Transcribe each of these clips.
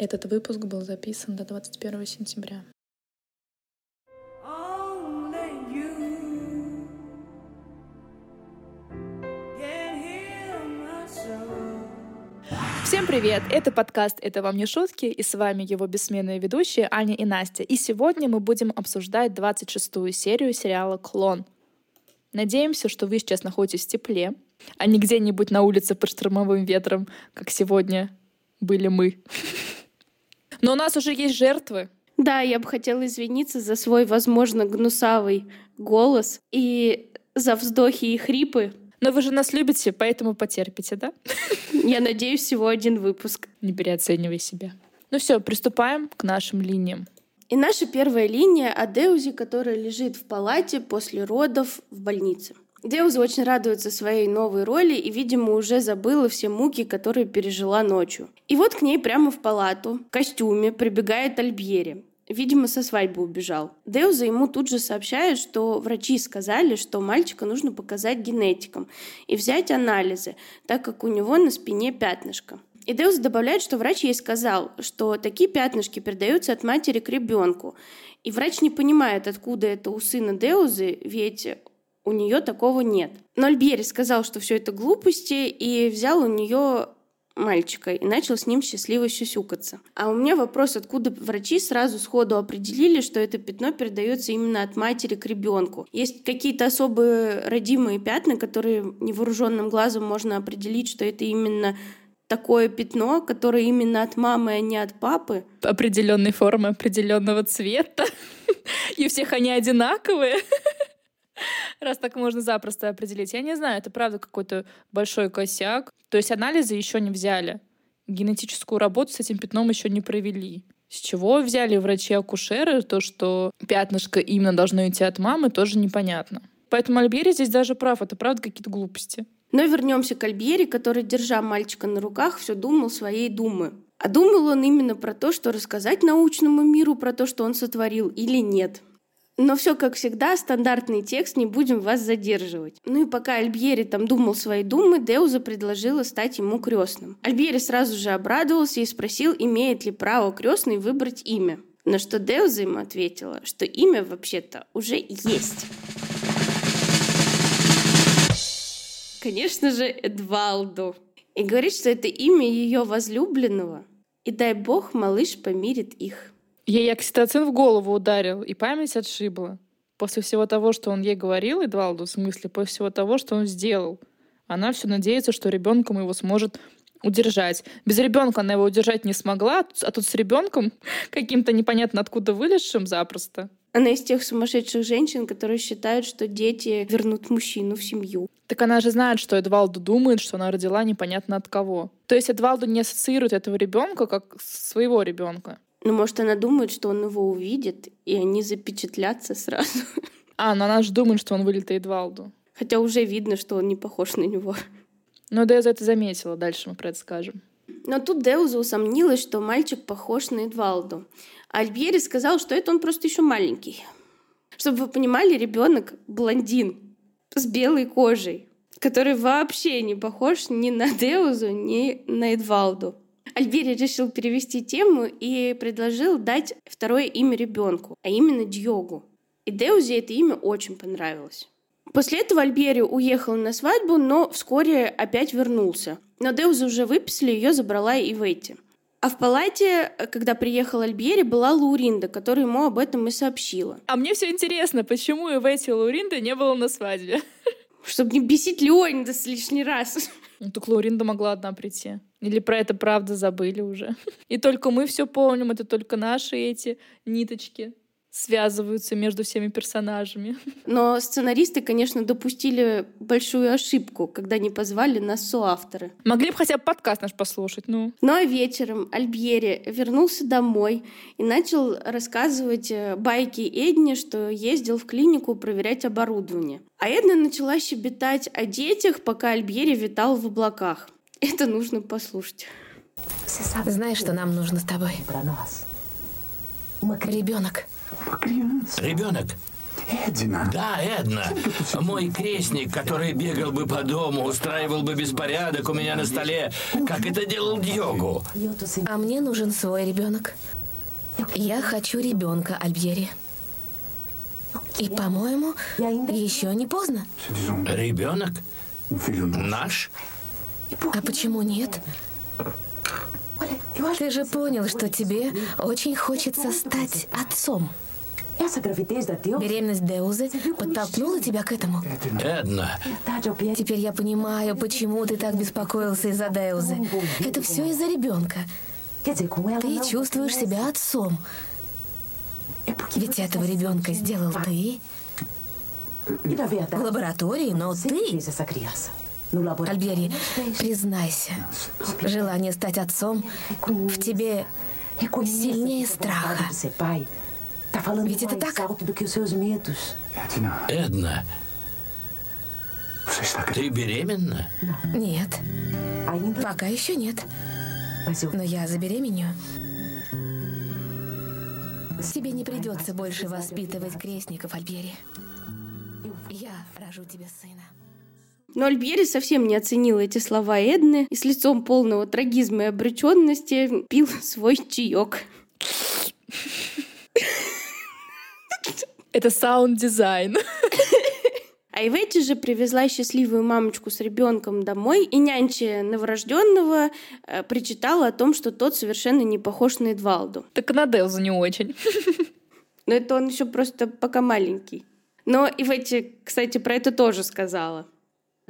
Этот выпуск был записан до 21 сентября. Всем привет! Это подкаст «Это вам не шутки» и с вами его бессменные ведущие Аня и Настя. И сегодня мы будем обсуждать 26-ю серию сериала «Клон». Надеемся, что вы сейчас находитесь в тепле, а не где-нибудь на улице под штормовым ветром, как сегодня были мы. Но у нас уже есть жертвы. Да, я бы хотела извиниться за свой, возможно, гнусавый голос и за вздохи и хрипы. Но вы же нас любите, поэтому потерпите, да? Я надеюсь, всего один выпуск. Не переоценивай себя. Ну все, приступаем к нашим линиям. И наша первая линия о Деузе, которая лежит в палате после родов в больнице. Деуза очень радуется своей новой роли и, видимо, уже забыла все муки, которые пережила ночью. И вот к ней прямо в палату, в костюме, прибегает Альбьери. Видимо, со свадьбы убежал. Деуза ему тут же сообщает, что врачи сказали, что мальчика нужно показать генетикам и взять анализы, так как у него на спине пятнышко. И Деус добавляет, что врач ей сказал, что такие пятнышки передаются от матери к ребенку. И врач не понимает, откуда это у сына Деузы, ведь у нее такого нет. Но Альбьери сказал, что все это глупости, и взял у нее мальчика и начал с ним счастливо сюсюкаться. А у меня вопрос, откуда врачи сразу сходу определили, что это пятно передается именно от матери к ребенку. Есть какие-то особые родимые пятна, которые невооруженным глазом можно определить, что это именно такое пятно, которое именно от мамы, а не от папы. Определенной формы, определенного цвета. И всех они одинаковые. Раз так можно запросто определить. Я не знаю, это правда какой-то большой косяк. То есть анализы еще не взяли. Генетическую работу с этим пятном еще не провели. С чего взяли врачи-акушеры то, что пятнышко именно должно идти от мамы, тоже непонятно. Поэтому Альбери здесь даже прав, это правда какие-то глупости. Но вернемся к Альбери, который, держа мальчика на руках, все думал своей думы. А думал он именно про то, что рассказать научному миру про то, что он сотворил, или нет. Но все как всегда, стандартный текст, не будем вас задерживать. Ну и пока Альбьери там думал свои думы, Деуза предложила стать ему крестным. Альбьери сразу же обрадовался и спросил, имеет ли право крестный выбрать имя. На что Деуза ему ответила, что имя вообще-то уже есть. Конечно же, Эдвалду. И говорит, что это имя ее возлюбленного. И дай бог, малыш помирит их. Ей окситоцин в голову ударил, и память отшибла. После всего того, что он ей говорил, Эдвалду, в смысле, после всего того, что он сделал. Она все надеется, что ребенком его сможет удержать. Без ребенка она его удержать не смогла, а тут с ребенком каким-то непонятно откуда вылезшим запросто. Она из тех сумасшедших женщин, которые считают, что дети вернут мужчину в семью. Так она же знает, что Эдвалду думает, что она родила непонятно от кого. То есть Эдвалду не ассоциирует этого ребенка как своего ребенка. Ну, может, она думает, что он его увидит, и они запечатлятся сразу. А, но она же думает, что он вылет Эдвалду. Хотя уже видно, что он не похож на него. Но Деуза это заметила, дальше мы про это скажем. Но тут Деуза усомнилась, что мальчик похож на Эдвалду. А Альбьери сказал, что это он просто еще маленький. Чтобы вы понимали, ребенок блондин с белой кожей, который вообще не похож ни на Деузу, ни на Эдвалду. Альбери решил перевести тему и предложил дать второе имя ребенку, а именно Дьогу. И Деузе это имя очень понравилось. После этого Альбери уехал на свадьбу, но вскоре опять вернулся. Но Деуза уже выписали, ее забрала и Ветти. А в палате, когда приехал Альбери, была Лауринда, которая ему об этом и сообщила. А мне все интересно, почему и Ветти Лауринда не было на свадьбе? Чтобы не бесить Леонида с лишний раз. Ну, так Лауринда могла одна прийти. Или про это правда забыли уже. И только мы все помним, это только наши эти ниточки связываются между всеми персонажами. Но сценаристы, конечно, допустили большую ошибку, когда не позвали нас соавторы. Могли бы хотя бы подкаст наш послушать, ну. Ну а вечером Альбьери вернулся домой и начал рассказывать э, байки Эдне, что ездил в клинику проверять оборудование. А Эдна начала щебетать о детях, пока Альбьери витал в облаках. Это нужно послушать. Знаешь, что нам нужно с тобой? Ребенок. Ребенок. Да, Эдна. Мой крестник, который бегал бы по дому, устраивал бы беспорядок у меня на столе, как это делал Дьогу. А мне нужен свой ребенок. Я хочу ребенка, Альбьери. И, по-моему, еще не поздно. Ребенок? Наш? А почему нет? Ты же понял, что тебе очень хочется стать отцом. Беременность Деузы подтолкнула тебя к этому? Эдна. Теперь я понимаю, почему ты так беспокоился из-за Деузы. Это все из-за ребенка. Ты чувствуешь себя отцом. Ведь этого ребенка сделал ты в лаборатории, но ты... Альбери, признайся, желание стать отцом в тебе сильнее страха. Ведь это так? Эдна. Ты беременна? Нет. Пока еще нет. Но я забеременею. Тебе не придется больше воспитывать крестников, Альбери. Я рожу тебе сына. Но Альбьери совсем не оценил эти слова Эдны и с лицом полного трагизма и обреченности пил свой чаек. Это саунд-дизайн. А Иветти же привезла счастливую мамочку с ребенком домой, и нянча новорожденного э, причитала о том, что тот совершенно не похож на Эдвалду. Так и на Делзу не очень. Но это он еще просто пока маленький. Но Иветти, кстати, про это тоже сказала.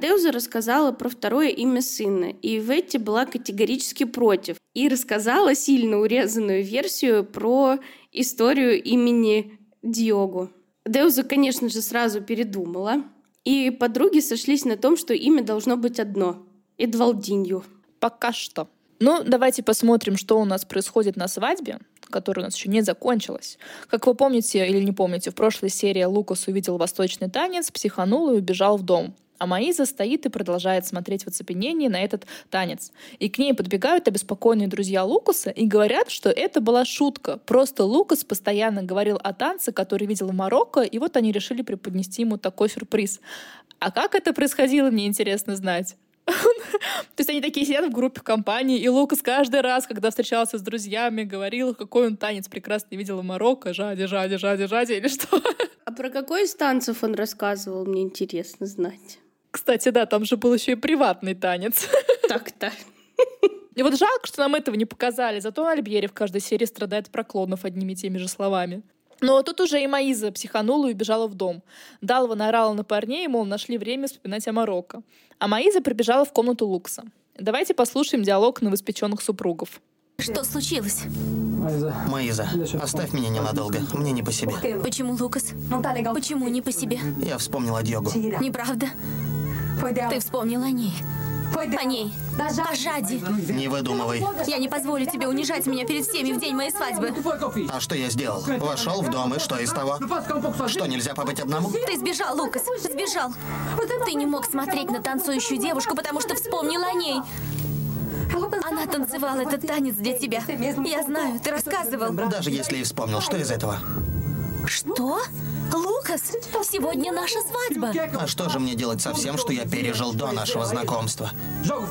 Деуза рассказала про второе имя сына, и Иветти была категорически против. И рассказала сильно урезанную версию про историю имени Диогу. Деуза, конечно же, сразу передумала, и подруги сошлись на том, что имя должно быть одно — Эдвалдинью. Пока что. Ну, давайте посмотрим, что у нас происходит на свадьбе, которая у нас еще не закончилась. Как вы помните или не помните, в прошлой серии Лукас увидел восточный танец, психанул и убежал в дом а Маиза стоит и продолжает смотреть в оцепенении на этот танец. И к ней подбегают обеспокоенные друзья Лукаса и говорят, что это была шутка. Просто Лукас постоянно говорил о танце, который видел в Марокко, и вот они решили преподнести ему такой сюрприз. А как это происходило, мне интересно знать. То есть они такие сидят в группе компании, и Лукас каждый раз, когда встречался с друзьями, говорил, какой он танец прекрасно видел в Марокко, жади, жади, жади, жади, или что. А про какой из танцев он рассказывал, мне интересно знать. Кстати, да, там же был еще и приватный танец. Так-то. И вот жалко, что нам этого не показали. Зато Альбьери в каждой серии страдает про клонов одними и теми же словами. Но тут уже и Маиза психанула и убежала в дом. Далва наорала на парней, мол, нашли время вспоминать о Марокко. А Маиза прибежала в комнату Лукса. Давайте послушаем диалог новоспеченных супругов. Что случилось? Маиза, оставь меня ненадолго. Мне не по себе. Почему, Лукас? Почему не по себе? Я вспомнил о Диогу. Неправда. Ты вспомнил о ней. О ней. О Жаде. Не выдумывай. Я не позволю тебе унижать меня перед всеми в день моей свадьбы. А что я сделал? Вошел в дом, и что из того? Что, нельзя побыть одному? Ты сбежал, Лукас. Сбежал. Ты не мог смотреть на танцующую девушку, потому что вспомнил о ней. Она танцевала этот танец для тебя. Я знаю, ты рассказывал. Даже если и вспомнил, что из этого? Что? Лукас, сегодня наша свадьба. А что же мне делать со всем, что я пережил до нашего знакомства?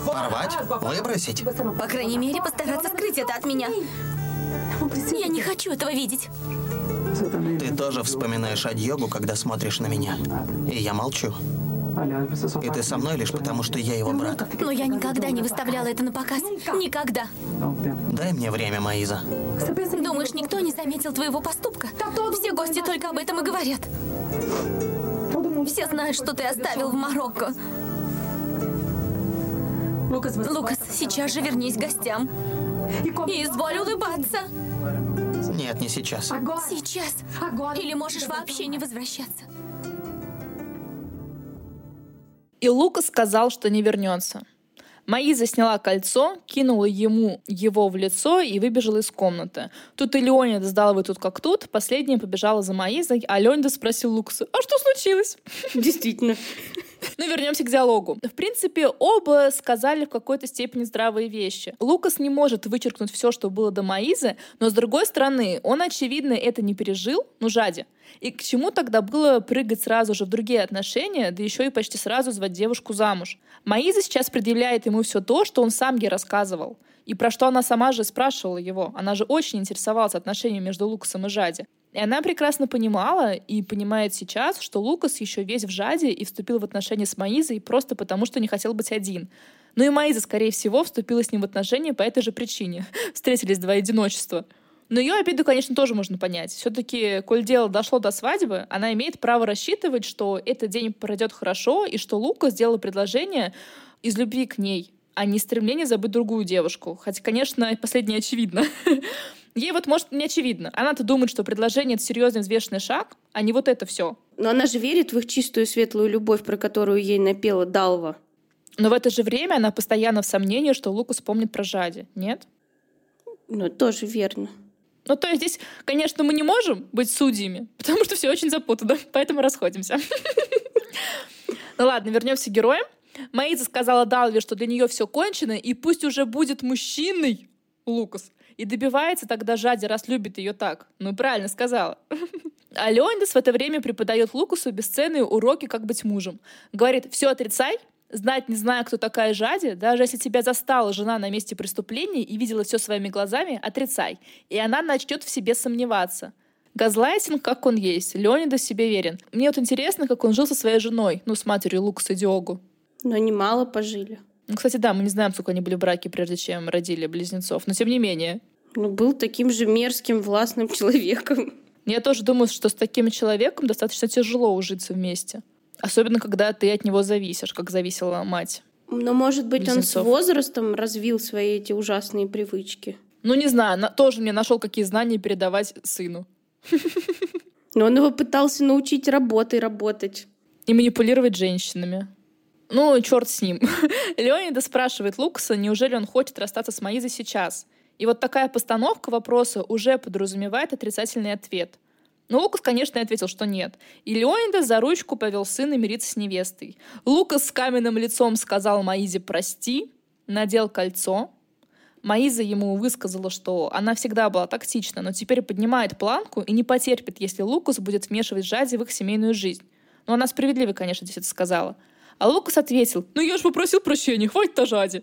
Порвать? Выбросить? По крайней мере, постараться скрыть это от меня. Я не хочу этого видеть. Ты тоже вспоминаешь о Дьогу, когда смотришь на меня. И я молчу. И ты со мной лишь потому, что я его брат. Но я никогда не выставляла это на показ. Никогда. Дай мне время, Маиза. Думаешь, никто не заметил твоего поступка? Все гости только об этом и говорят. Все знают, что ты оставил в Марокко. Лукас, сейчас же вернись к гостям. И изволь улыбаться. Нет, не сейчас. Сейчас. Или можешь вообще не возвращаться. И Лука сказал, что не вернется. Маиза сняла кольцо, кинула ему его в лицо и выбежала из комнаты. Тут и Леонида сдала вы тут как тут. Последняя побежала за Маизой, а Леонида спросил Лукаса, а что случилось? Действительно. Ну, вернемся к диалогу. В принципе, оба сказали в какой-то степени здравые вещи. Лукас не может вычеркнуть все, что было до Маизы, но, с другой стороны, он, очевидно, это не пережил, ну, жади. И к чему тогда было прыгать сразу же в другие отношения, да еще и почти сразу звать девушку замуж? Маиза сейчас предъявляет ему все то, что он сам ей рассказывал. И про что она сама же спрашивала его. Она же очень интересовалась отношениями между Лукасом и Жади. И она прекрасно понимала и понимает сейчас, что Лукас еще весь в жаде и вступил в отношения с Маизой просто потому, что не хотел быть один. Ну и Маиза, скорее всего, вступила с ним в отношения по этой же причине. Встретились два одиночества. Но ее обиду, конечно, тоже можно понять. Все-таки, коль дело дошло до свадьбы, она имеет право рассчитывать, что этот день пройдет хорошо, и что Лука сделал предложение из любви к ней, а не стремление забыть другую девушку. Хотя, конечно, последнее очевидно. Ей вот, может, не очевидно. Она-то думает, что предложение — это серьезный взвешенный шаг, а не вот это все. Но она же верит в их чистую светлую любовь, про которую ей напела Далва. Но в это же время она постоянно в сомнении, что Лукас помнит про Жади, нет? Ну, тоже верно. Ну, то есть здесь, конечно, мы не можем быть судьями, потому что все очень запутано, поэтому расходимся. Ну ладно, вернемся к героям. Маиза сказала Далве, что для нее все кончено, и пусть уже будет мужчиной Лукас. И добивается тогда Жади, раз любит ее так. Ну, правильно сказала. А Леонидас в это время преподает Лукасу бесценные уроки, как быть мужем. Говорит, все отрицай, знать не зная, кто такая Жади, даже если тебя застала жена на месте преступления и видела все своими глазами, отрицай. И она начнет в себе сомневаться. Газлайтинг, как он есть. Леонидас себе верен. Мне вот интересно, как он жил со своей женой, ну, с матерью Лукаса Диогу. Но они мало пожили. Ну, кстати, да, мы не знаем, сколько они были в браке, прежде чем родили близнецов. Но тем не менее. Ну, был таким же мерзким, властным человеком. Я тоже думаю, что с таким человеком достаточно тяжело ужиться вместе. Особенно, когда ты от него зависишь, как зависела мать. Но, может быть, близнецов. он с возрастом развил свои эти ужасные привычки. Ну, не знаю, на, тоже мне нашел какие знания передавать сыну. Но он его пытался научить работой работать. И манипулировать женщинами. Ну, черт с ним. Леонида спрашивает Лукаса, неужели он хочет расстаться с Маизой сейчас. И вот такая постановка вопроса уже подразумевает отрицательный ответ. Но Лукас, конечно, ответил, что нет. И Леонида за ручку повел сына мириться с невестой. Лукас с каменным лицом сказал Маизе «прости», надел кольцо. Маиза ему высказала, что она всегда была тактична, но теперь поднимает планку и не потерпит, если Лукас будет вмешивать Жади в их семейную жизнь. Но она справедливо, конечно, здесь это сказала. А Лукас ответил, ну я же попросил прощения, хватит тажади.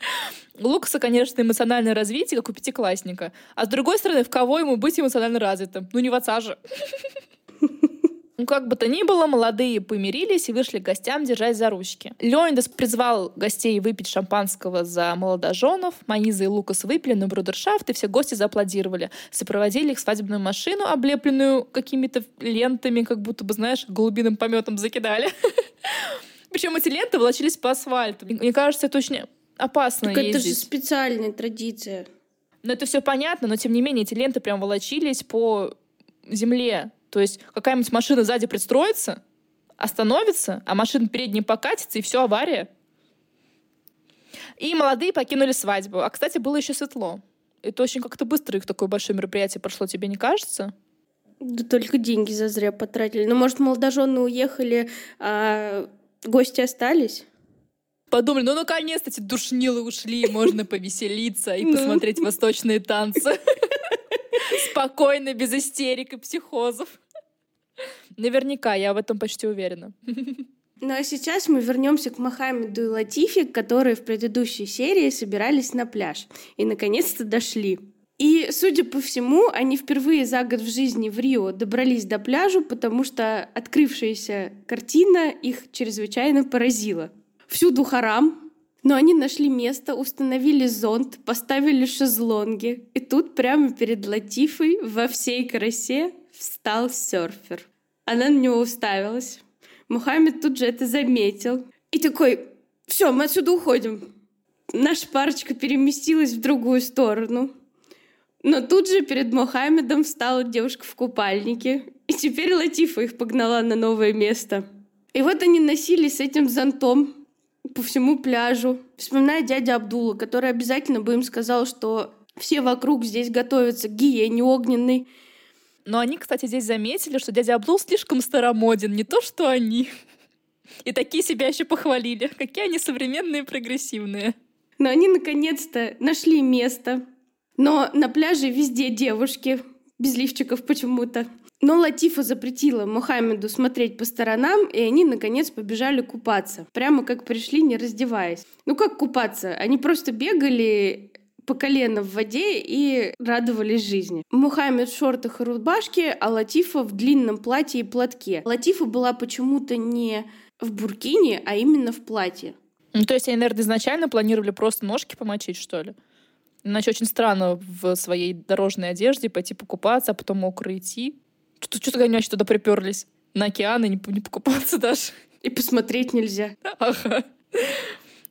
У Лукаса, конечно, эмоциональное развитие, как у пятиклассника. А с другой стороны, в кого ему быть эмоционально развитым? Ну не в отца же. Ну, как бы то ни было, молодые помирились и вышли к гостям, держась за ручки. Леонидас призвал гостей выпить шампанского за молодоженов. Маиза и Лукас выпили на брудершафт, и все гости зааплодировали. Сопроводили их свадебную машину, облепленную какими-то лентами, как будто бы, знаешь, голубиным пометом закидали. Причем эти ленты волочились по асфальту. Мне кажется, это очень опасно так ездить. это же специальная традиция. Но это все понятно, но тем не менее эти ленты прям волочились по земле. То есть какая-нибудь машина сзади пристроится, остановится, а машина передняя покатится, и все, авария. И молодые покинули свадьбу. А, кстати, было еще светло. Это очень как-то быстро их такое большое мероприятие прошло, тебе не кажется? Да только деньги зазря потратили. Ну, может, молодожены уехали, а гости остались? Подумали, ну наконец-то эти душнилы ушли, можно повеселиться и посмотреть восточные танцы. Спокойно, без истерик и психозов. Наверняка, я в этом почти уверена. Ну а сейчас мы вернемся к Мохаммеду и Латифе, которые в предыдущей серии собирались на пляж и наконец-то дошли. И, судя по всему, они впервые за год в жизни в Рио добрались до пляжа, потому что открывшаяся картина их чрезвычайно поразила. Всюду харам, но они нашли место, установили зонт, поставили шезлонги. И тут прямо перед Латифой во всей красе встал серфер. Она на него уставилась. Мухаммед тут же это заметил. И такой, все, мы отсюда уходим. Наша парочка переместилась в другую сторону. Но тут же перед Мухаммедом встала девушка в купальнике. И теперь Латифа их погнала на новое место. И вот они носились с этим зонтом по всему пляжу. Вспоминая дядя Абдула, который обязательно бы им сказал, что все вокруг здесь готовятся к гиене огненной. Но они, кстати, здесь заметили, что дядя Абдул слишком старомоден, не то что они. И такие себя еще похвалили. Какие они современные и прогрессивные. Но они наконец-то нашли место. Но на пляже везде девушки, без лифчиков почему-то. Но Латифа запретила Мухаммеду смотреть по сторонам, и они, наконец, побежали купаться. Прямо как пришли, не раздеваясь. Ну как купаться? Они просто бегали по колено в воде и радовались жизни. Мухаммед в шортах и рубашке, а Латифа в длинном платье и платке. Латифа была почему-то не в буркине, а именно в платье. Ну, то есть они, наверное, изначально планировали просто ножки помочить, что ли? Иначе очень странно в своей дорожной одежде пойти покупаться, а потом мокро идти. Что-то вообще туда приперлись. На океан и не, не покупаться даже. И посмотреть нельзя. Ага.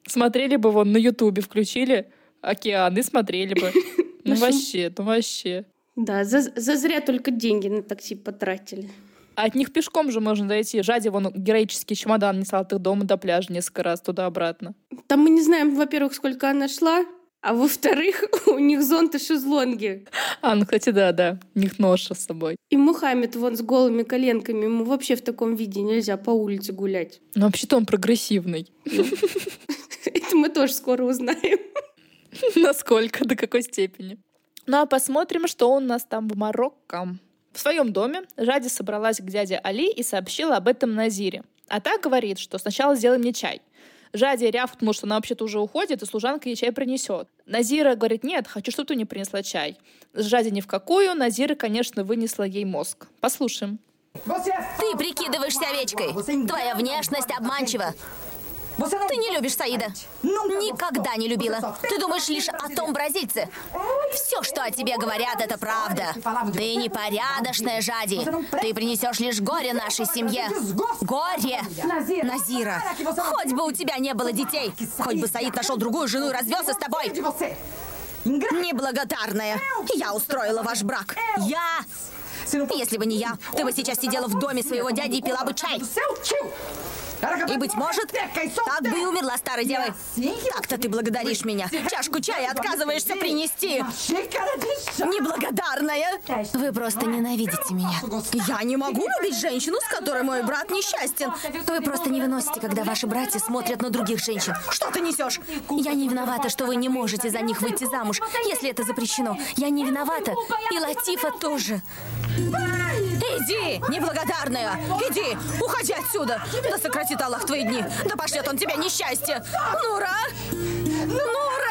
Смотрели бы вон на Ютубе, включили океан и смотрели бы. Ну вообще, ну вообще. Да, за, за зря только деньги на такси потратили. А от них пешком же можно дойти. Жади вон героический чемодан несла от их дома до пляжа несколько раз туда-обратно. Там мы не знаем, во-первых, сколько она шла, а во-вторых, у них зонты шезлонги. А, ну, кстати, да, да. У них ноша с собой. И Мухаммед вон с голыми коленками. Ему вообще в таком виде нельзя по улице гулять. Ну, вообще-то он прогрессивный. Это мы тоже скоро узнаем. Насколько, до какой степени. Ну, а посмотрим, что у нас там в Марокко. В своем доме Жади собралась к дяде Али и сообщила об этом Назире. А та говорит, что сначала сделай мне чай. Жади рявкнул, что она вообще-то уже уходит, и служанка ей чай принесет. Назира говорит, нет, хочу, чтобы ты мне принесла чай. Жади ни в какую, Назира, конечно, вынесла ей мозг. Послушаем. Ты прикидываешься овечкой. Твоя внешность обманчива. Ты не любишь Саида. Никогда не любила. Ты думаешь лишь о том бразильце. Все, что о тебе говорят, это правда. Ты непорядочная, Жади. Ты принесешь лишь горе нашей семье. Горе! Назира, хоть бы у тебя не было детей. Хоть бы Саид нашел другую жену и развелся с тобой. Неблагодарная. Я устроила ваш брак. Я... Если бы не я, ты бы сейчас сидела в доме своего дяди и пила бы чай. И, быть может, так бы и умерла старой девой. Так-то ты благодаришь меня. Чашку чая отказываешься принести. Неблагодарная. Вы просто ненавидите меня. Я не могу любить женщину, с которой мой брат несчастен. Вы просто не выносите, когда ваши братья смотрят на других женщин. Что ты несешь? Я не виновата, что вы не можете за них выйти замуж, если это запрещено. Я не виновата. И Латифа тоже. Иди, неблагодарная! Иди, уходи отсюда! Да сократит Аллах твои дни! Да пошлет он тебя несчастье! Нура! Нура!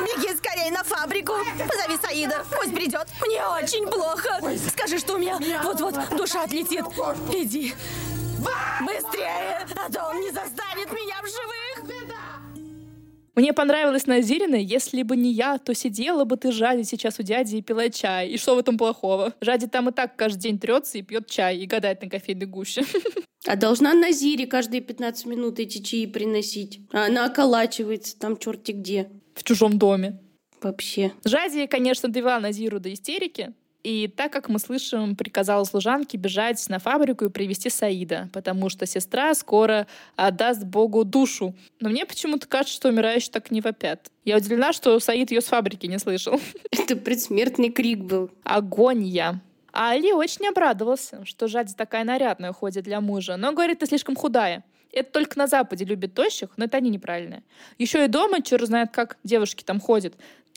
Беги скорее на фабрику! Позови Саида, пусть придет! Мне очень плохо! Скажи, что у меня вот-вот душа отлетит! Иди! Быстрее, а то он не застанет меня в живых! Мне понравилось Назирина, если бы не я, то сидела бы ты Жади сейчас у дяди и пила чай. И что в этом плохого? Жади там и так каждый день трется и пьет чай и гадает на кофейной гуще. А должна Назире каждые 15 минут эти чаи приносить. А она околачивается там черти где. В чужом доме. Вообще. Жади, конечно, довела Назиру до истерики, и так, как мы слышим, приказала служанке бежать на фабрику и привести Саида, потому что сестра скоро отдаст Богу душу. Но мне почему-то кажется, что умирающие так не вопят. Я удивлена, что Саид ее с фабрики не слышал. Это предсмертный крик был. Агония. А Али очень обрадовался, что Жади такая нарядная ходит для мужа, но говорит, ты слишком худая. Это только на Западе любят тощих, но это они неправильные. Еще и дома, черт знает как, девушки там ходят.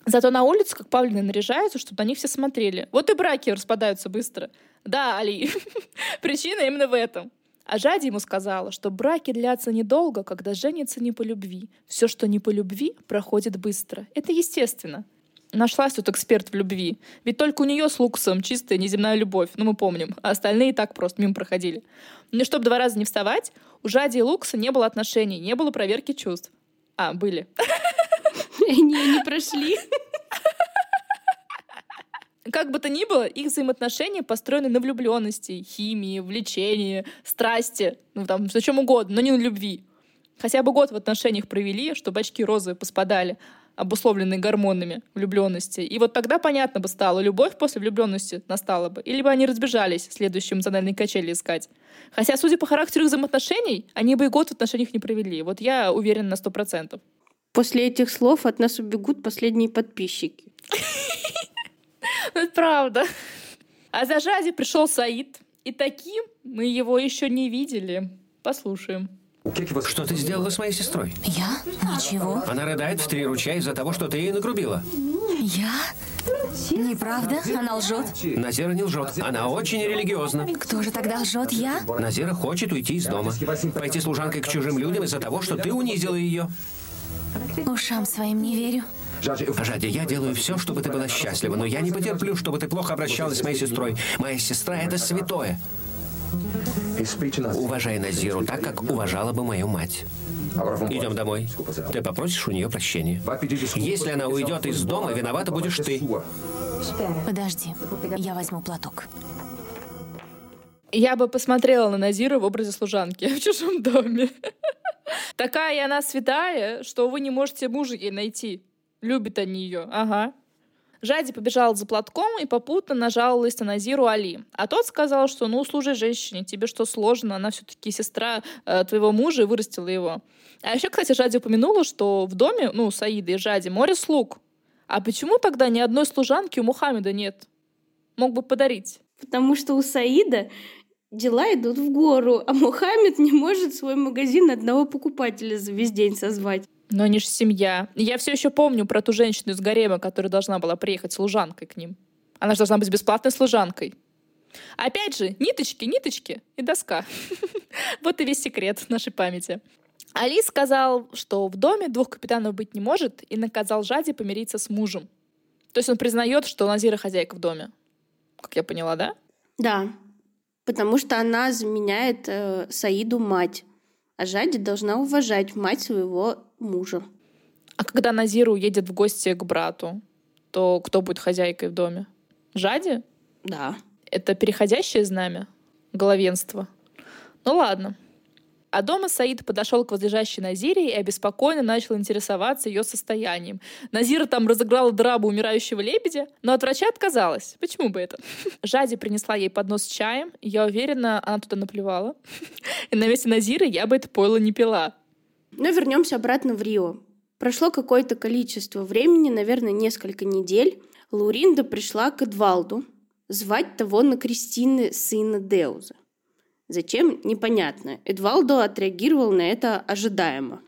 Зато на улице, как павлины, наряжаются, чтобы на них все смотрели. Вот и браки распадаются быстро. Да, Али, причина именно в этом. А Жади ему сказала, что браки длятся недолго, когда женятся не по любви. Все, что не по любви, проходит быстро. Это естественно. Нашлась тут эксперт в любви. Ведь только у нее с Луксом чистая неземная любовь, ну мы помним, а остальные так просто мимо проходили. Но чтобы два раза не вставать, у Жади и Лукса не было отношений, не было проверки чувств. А, были. Они не прошли. Как бы то ни было, их взаимоотношения построены на влюбленности, химии, влечении, страсти, ну там, на чем угодно, но не на любви. Хотя бы год в отношениях провели, чтобы очки розовые поспадали, обусловленные гормонами влюбленности. И вот тогда понятно бы стало, любовь после влюбленности настала бы. Или бы они разбежались, следующие эмоциональные качели искать. Хотя, судя по характеру их взаимоотношений, они бы и год в отношениях не провели. Вот я уверена на сто процентов. После этих слов от нас убегут последние подписчики. Это правда. А за Жади пришел Саид, и таким мы его еще не видели. Послушаем. Что ты сделала с моей сестрой? Я? Ничего. Она рыдает в три ручья из-за того, что ты ей нагрубила. Я? Неправда? Она лжет? Назира не лжет. Она очень религиозна. Кто же тогда лжет? Я? Назира хочет уйти из дома. Пойти служанкой к чужим людям из-за того, что ты унизила ее. Ушам своим не верю. Жади, я делаю все, чтобы ты была счастлива, но я не потерплю, чтобы ты плохо обращалась с моей сестрой. Моя сестра — это святое. Уважай Назиру так, как уважала бы мою мать. Идем домой. Ты попросишь у нее прощения. Если она уйдет из дома, виновата будешь ты. Подожди, я возьму платок. Я бы посмотрела на Назира в образе служанки в чужом доме. Такая она святая, что вы не можете мужа ей найти. Любят они ее, ага. Жади побежала за платком и попутно нажаловалась на Назиру Али. А тот сказал, что ну, служи женщине, тебе что сложно, она все-таки сестра э, твоего мужа и вырастила его. А еще, кстати, Жади упомянула, что в доме, ну, Саида и Жади, море слуг. А почему тогда ни одной служанки у Мухаммеда нет? Мог бы подарить. Потому что у Саида дела идут в гору, а Мухаммед не может свой магазин одного покупателя за весь день созвать. Но они же семья. Я все еще помню про ту женщину из гарема, которая должна была приехать служанкой к ним. Она же должна быть бесплатной служанкой. Опять же, ниточки, ниточки и доска. Вот и весь секрет нашей памяти. Али сказал, что в доме двух капитанов быть не может, и наказал Жади помириться с мужем. То есть он признает, что Назира хозяйка в доме. Как я поняла, да? Да, потому что она заменяет э, Саиду мать, а Жади должна уважать мать своего мужа. А когда Назира уедет в гости к брату, то кто будет хозяйкой в доме? Жади? Да. Это переходящее знамя? Главенство? Ну ладно. А дома Саид подошел к возлежащей Назире и обеспокоенно начал интересоваться ее состоянием. Назира там разыграла драму умирающего лебедя, но от врача отказалась. Почему бы это? Жади принесла ей поднос с чаем, я уверена, она туда наплевала. И на месте Назиры я бы это пойло не пила. Но вернемся обратно в Рио. Прошло какое-то количество времени, наверное, несколько недель. Лауринда пришла к Эдвалду звать того на Кристины сына Деуза. Зачем? Непонятно. Эдвалдо отреагировал на это ожидаемо.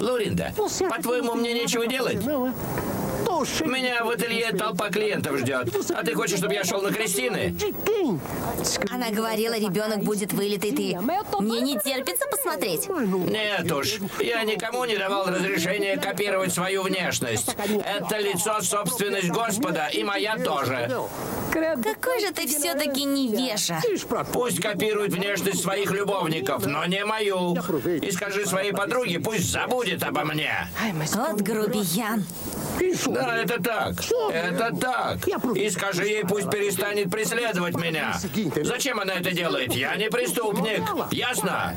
Луринда, по-твоему, мне нечего делать? Меня в ателье толпа клиентов ждет. А ты хочешь, чтобы я шел на Кристины? Она говорила, ребенок будет вылитый ты. Мне не терпится посмотреть. Нет уж, я никому не давал разрешения копировать свою внешность. Это лицо собственность Господа, и моя тоже. Какой же ты все-таки невежа. Пусть копирует внешность своих любовников, но не мою. И скажи своей подруге, пусть забудет обо мне. Вот грубиян. Да, это так. Это так. И скажи ей, пусть перестанет преследовать меня. Зачем она это делает? Я не преступник. Ясно?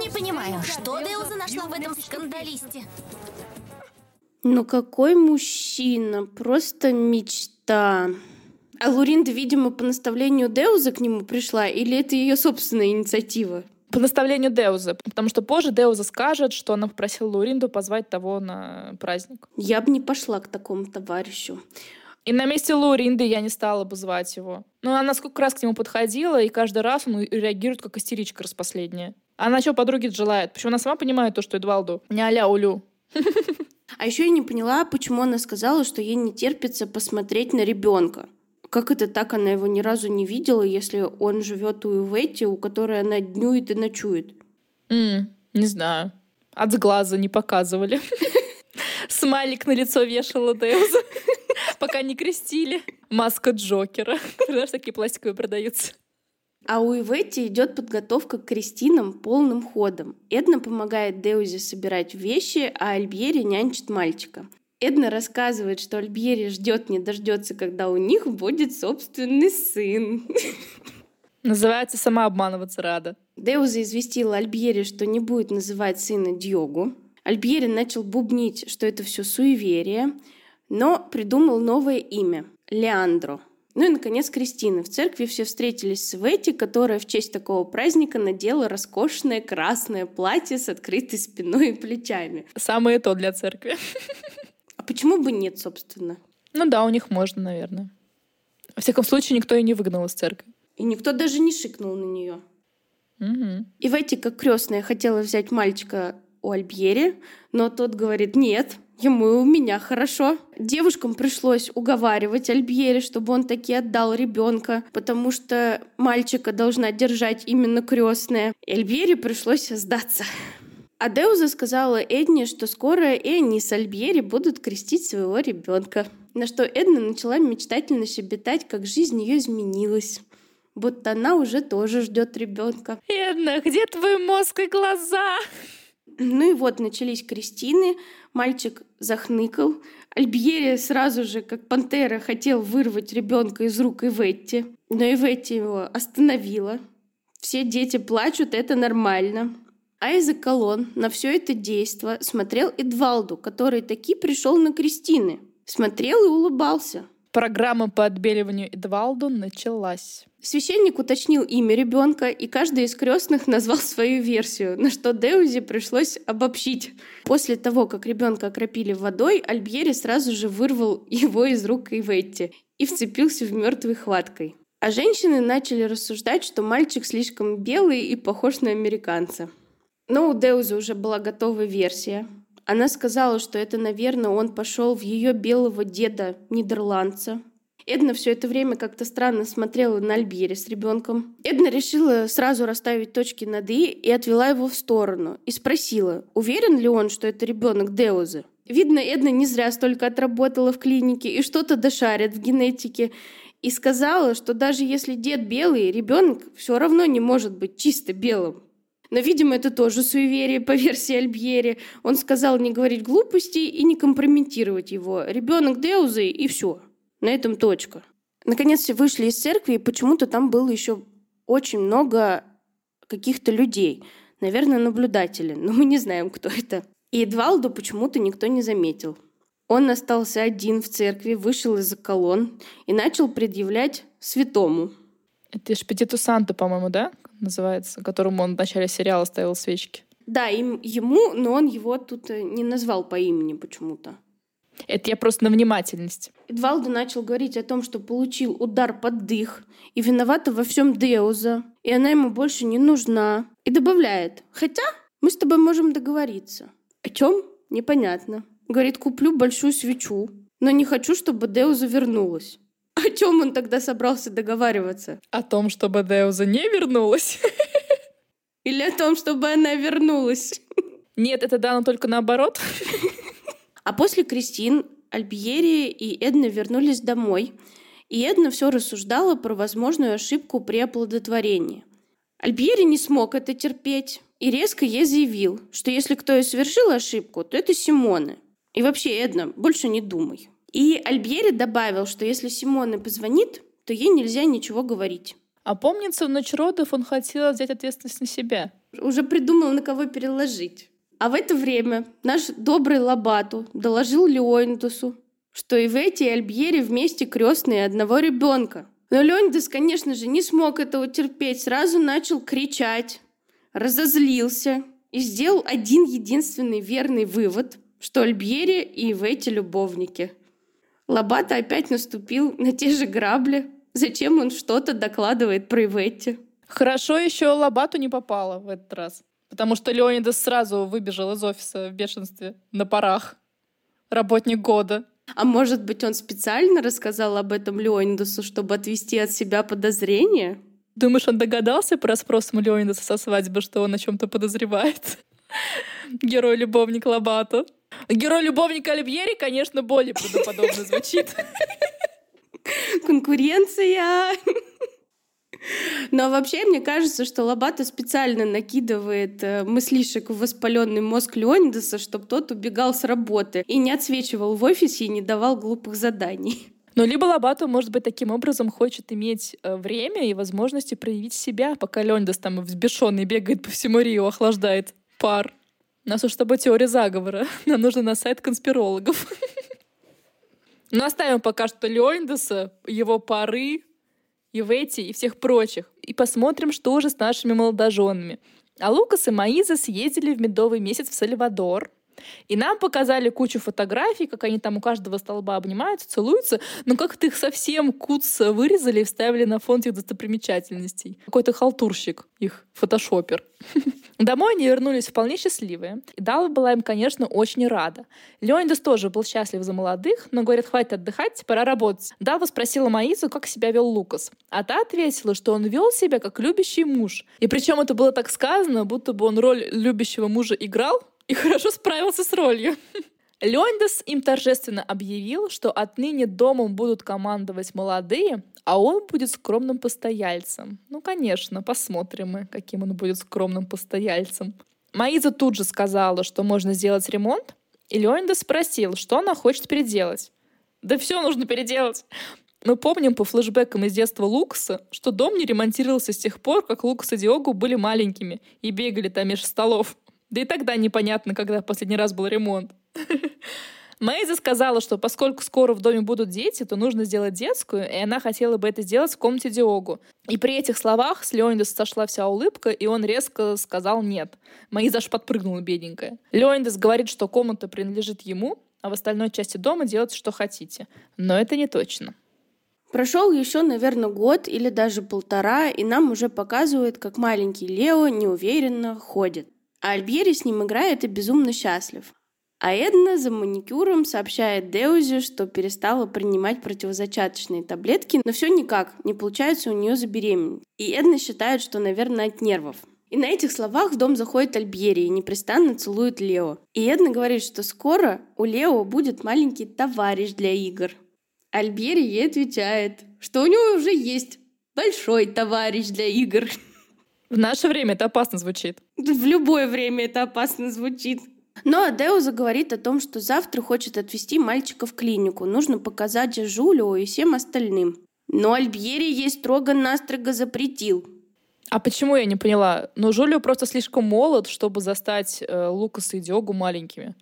Не понимаю, что Деуза нашла в этом скандалисте? Ну какой мужчина? Просто мечта. А Луринда, видимо, по наставлению Деуза к нему пришла, или это ее собственная инициатива? По наставлению Деуза, потому что позже Деуза скажет, что она попросила Луринду позвать того на праздник. Я бы не пошла к такому товарищу. И на месте Луринды я не стала бы звать его. Но она сколько раз к нему подходила, и каждый раз он реагирует как истеричка распоследняя. Она что, подруги желает? Почему она сама понимает то, что Эдвалду не аля улю? А еще я не поняла, почему она сказала, что ей не терпится посмотреть на ребенка. Как это так? Она его ни разу не видела, если он живет у Ивети, у которой она днюет и ночует. Mm, не знаю. От глаза не показывали. Смайлик на лицо вешала Деуза, пока не крестили. Маска Джокера. Знаешь, такие пластиковые продаются. А у Ивети идет подготовка к крестинам полным ходом. Эдна помогает Деузе собирать вещи, а Альбьери нянчит мальчика. Эдна рассказывает, что Альбьери ждет не дождется, когда у них будет собственный сын. Называется «Сама обманываться рада». Деуза известила Альбьери, что не будет называть сына Дьогу. Альбьери начал бубнить, что это все суеверие, но придумал новое имя — Леандро — ну и, наконец, Кристина. В церкви все встретились с Ветти, которая в честь такого праздника надела роскошное красное платье с открытой спиной и плечами. Самое то для церкви. Почему бы нет, собственно? Ну да, у них можно, наверное. Во всяком случае, никто и не выгнал из церкви. И никто даже не шикнул на нее. Угу. И в эти, как крестная, хотела взять мальчика у Альбьери, но тот говорит, нет, ему у меня хорошо. Девушкам пришлось уговаривать Альбьери, чтобы он таки отдал ребенка, потому что мальчика должна держать именно крестная. И Альбьери пришлось сдаться. А Деуза сказала Эдне, что скоро и они с Альбьери будут крестить своего ребенка. На что Эдна начала мечтательно щебетать, как жизнь ее изменилась будто она уже тоже ждет ребенка. Эдна, где твой мозг и глаза? Ну и вот начались крестины, мальчик захныкал. Альбьери сразу же, как пантера, хотел вырвать ребенка из рук Иветти, но Иветти его остановила. Все дети плачут, это нормально. А из-за колонн на все это действо смотрел Эдвалду, который таки пришел на крестины. Смотрел и улыбался. Программа по отбеливанию Эдвалду началась. Священник уточнил имя ребенка, и каждый из крестных назвал свою версию, на что Деузи пришлось обобщить. После того, как ребенка окропили водой, Альбьери сразу же вырвал его из рук Иветти и вцепился в мертвой хваткой. А женщины начали рассуждать, что мальчик слишком белый и похож на американца. Но у Деузы уже была готова версия. Она сказала, что это, наверное, он пошел в ее белого деда, нидерландца, Эдна все это время как-то странно смотрела на Альбире с ребенком. Эдна решила сразу расставить точки над «и» и отвела его в сторону. И спросила, уверен ли он, что это ребенок Деузы. Видно, Эдна не зря столько отработала в клинике и что-то дошарит в генетике. И сказала, что даже если дед белый, ребенок все равно не может быть чисто белым. Но, видимо, это тоже суеверие по версии Альбьери. Он сказал не говорить глупостей и не компрометировать его. Ребенок Деузы и все. На этом точка. Наконец все вышли из церкви, и почему-то там было еще очень много каких-то людей. Наверное, наблюдатели, но мы не знаем, кто это. И Эдвалду почему-то никто не заметил. Он остался один в церкви, вышел из-за колонн и начал предъявлять святому. Это Шпетиту Санта, по-моему, да, называется, которому он в начале сериала ставил свечки. Да, им, ему, но он его тут э, не назвал по имени почему-то. Это я просто на внимательность. Эдвалдо начал говорить о том, что получил удар под дых и виновата во всем Деуза, и она ему больше не нужна. И добавляет, хотя мы с тобой можем договориться. О чем? Непонятно. Говорит, куплю большую свечу, но не хочу, чтобы Деуза вернулась. О чем он тогда собрался договариваться? О том, чтобы Деуза не вернулась? Или о том, чтобы она вернулась? Нет, это дано только наоборот. А после Кристин Альбьери и Эдна вернулись домой, и Эдна все рассуждала про возможную ошибку при оплодотворении. Альбьери не смог это терпеть и резко ей заявил, что если кто и совершил ошибку, то это Симоне. И вообще, Эдна, больше не думай. И Альбьери добавил, что если Симоне позвонит, то ей нельзя ничего говорить. А помнится, в ночь родов он хотел взять ответственность на себя. Уже придумал, на кого переложить. А в это время наш добрый Лабату доложил Леонидусу, что и в эти Альбьери вместе крестные одного ребенка. Но Леонидус, конечно же, не смог этого терпеть, сразу начал кричать, разозлился и сделал один единственный верный вывод, что Альбьери и Ивети любовники. Лабата опять наступил на те же грабли. Зачем он что-то докладывает про Иветти? Хорошо еще Лабату не попало в этот раз. Потому что Леонидас сразу выбежал из офиса в бешенстве на парах. Работник года. А может быть, он специально рассказал об этом Леонидасу, чтобы отвести от себя подозрения? Думаешь, он догадался про спросом Леонидаса со свадьбы, что он о чем-то подозревает? Герой-любовник Лобату. Герой-любовник Альбьери, конечно, более правдоподобно звучит. Конкуренция. Но вообще, мне кажется, что Лобата специально накидывает э, мыслишек в воспаленный мозг Леонидаса, чтобы тот убегал с работы и не отсвечивал в офисе и не давал глупых заданий. Но либо Лобату, может быть, таким образом хочет иметь э, время и возможности проявить себя, пока Леонидас там взбешенный бегает по всему Рио, охлаждает пар. У нас уж с тобой теория заговора. Нам нужно на сайт конспирологов. Но оставим пока что Леонидаса, его пары, и Ветти, и всех прочих. И посмотрим, что уже с нашими молодоженами. А Лукас и Маиза съездили в медовый месяц в Сальвадор. И нам показали кучу фотографий, как они там у каждого столба обнимаются, целуются, но как-то их совсем куц вырезали и вставили на фонд их достопримечательностей. Какой-то халтурщик их, фотошопер. Домой они вернулись вполне счастливые. И Дава была им, конечно, очень рада. Леонидас тоже был счастлив за молодых, но говорит, хватит отдыхать, пора работать. Дава спросила Маизу, как себя вел Лукас. А та ответила, что он вел себя как любящий муж. И причем это было так сказано, будто бы он роль любящего мужа играл, и хорошо справился с ролью. Леондес им торжественно объявил, что отныне домом будут командовать молодые, а он будет скромным постояльцем. Ну, конечно, посмотрим мы, каким он будет скромным постояльцем. Маиза тут же сказала, что можно сделать ремонт, и Леондес спросил, что она хочет переделать. Да все нужно переделать. Мы помним по флешбекам из детства Лукаса, что дом не ремонтировался с тех пор, как Лукас и Диогу были маленькими и бегали там меж столов. Да и тогда непонятно, когда в последний раз был ремонт. Мэйзи сказала, что поскольку скоро в доме будут дети, то нужно сделать детскую, и она хотела бы это сделать в комнате Диогу. И при этих словах с Леонидас сошла вся улыбка, и он резко сказал «нет». Мэйзи аж подпрыгнула бедненькая. Леонидас говорит, что комната принадлежит ему, а в остальной части дома делать, что хотите. Но это не точно. Прошел еще, наверное, год или даже полтора, и нам уже показывают, как маленький Лео неуверенно ходит. А Альбьери с ним играет и безумно счастлив. А Эдна за маникюром сообщает Деузе, что перестала принимать противозачаточные таблетки, но все никак, не получается у нее забеременеть. И Эдна считает, что, наверное, от нервов. И на этих словах в дом заходит Альбьери и непрестанно целует Лео. И Эдна говорит, что скоро у Лео будет маленький товарищ для игр. Альбьери ей отвечает, что у него уже есть большой товарищ для игр. В наше время это опасно звучит. В любое время это опасно звучит. Но Деуза говорит о том, что завтра хочет отвезти мальчика в клинику. Нужно показать Жулио и всем остальным. Но Альбьери ей строго-настрого запретил. А почему я не поняла? Ну, Жулио просто слишком молод, чтобы застать э, Лукаса и Диогу маленькими.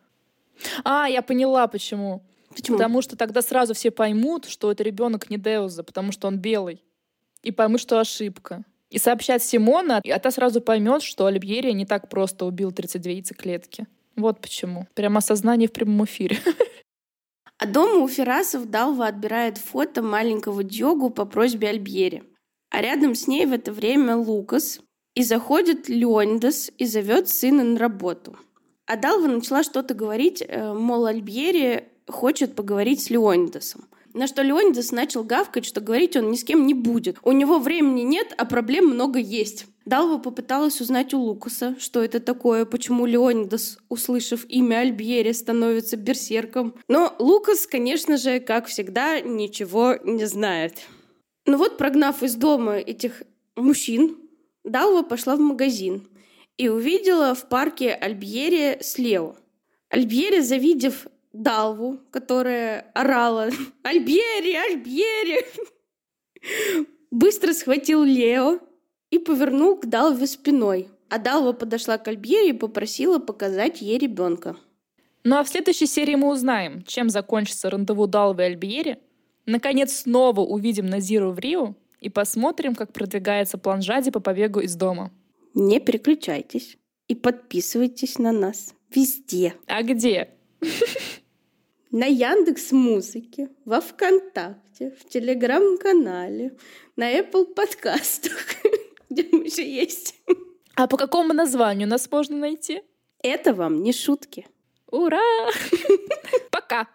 А, я поняла, почему. Почему? Потому что тогда сразу все поймут, что это ребенок не Деуза, потому что он белый. И поймут, что ошибка и сообщать Симона, а та сразу поймет, что Альбьери не так просто убил 32 яйцеклетки. Вот почему. Прямо осознание в прямом эфире. А дома у Ферасов Далва отбирает фото маленького Дьогу по просьбе Альбьери. А рядом с ней в это время Лукас. И заходит Леонидас и зовет сына на работу. А Далва начала что-то говорить, э, мол, Альбьери хочет поговорить с Леонидасом. На что Леонидас начал гавкать, что говорить он ни с кем не будет. У него времени нет, а проблем много есть. Далва попыталась узнать у Лукаса, что это такое, почему Леонидас, услышав имя Альбьери, становится берсерком. Но Лукас, конечно же, как всегда, ничего не знает. Ну вот, прогнав из дома этих мужчин, Далва пошла в магазин и увидела в парке Альбьери с Лео. Альбьери, завидев Далву, которая орала «Альбери! Альбери!» Быстро схватил Лео и повернул к Далве спиной. А Далва подошла к Альбери и попросила показать ей ребенка. Ну а в следующей серии мы узнаем, чем закончится рандеву Далвы и Альбери. Наконец снова увидим Назиру в Рио и посмотрим, как продвигается план Жади по побегу из дома. Не переключайтесь и подписывайтесь на нас везде. А где? На Яндекс Музыке, во ВКонтакте, в Телеграм-канале, на Apple подкастах, где мы же есть. А по какому названию нас можно найти? Это вам не шутки. Ура! Пока!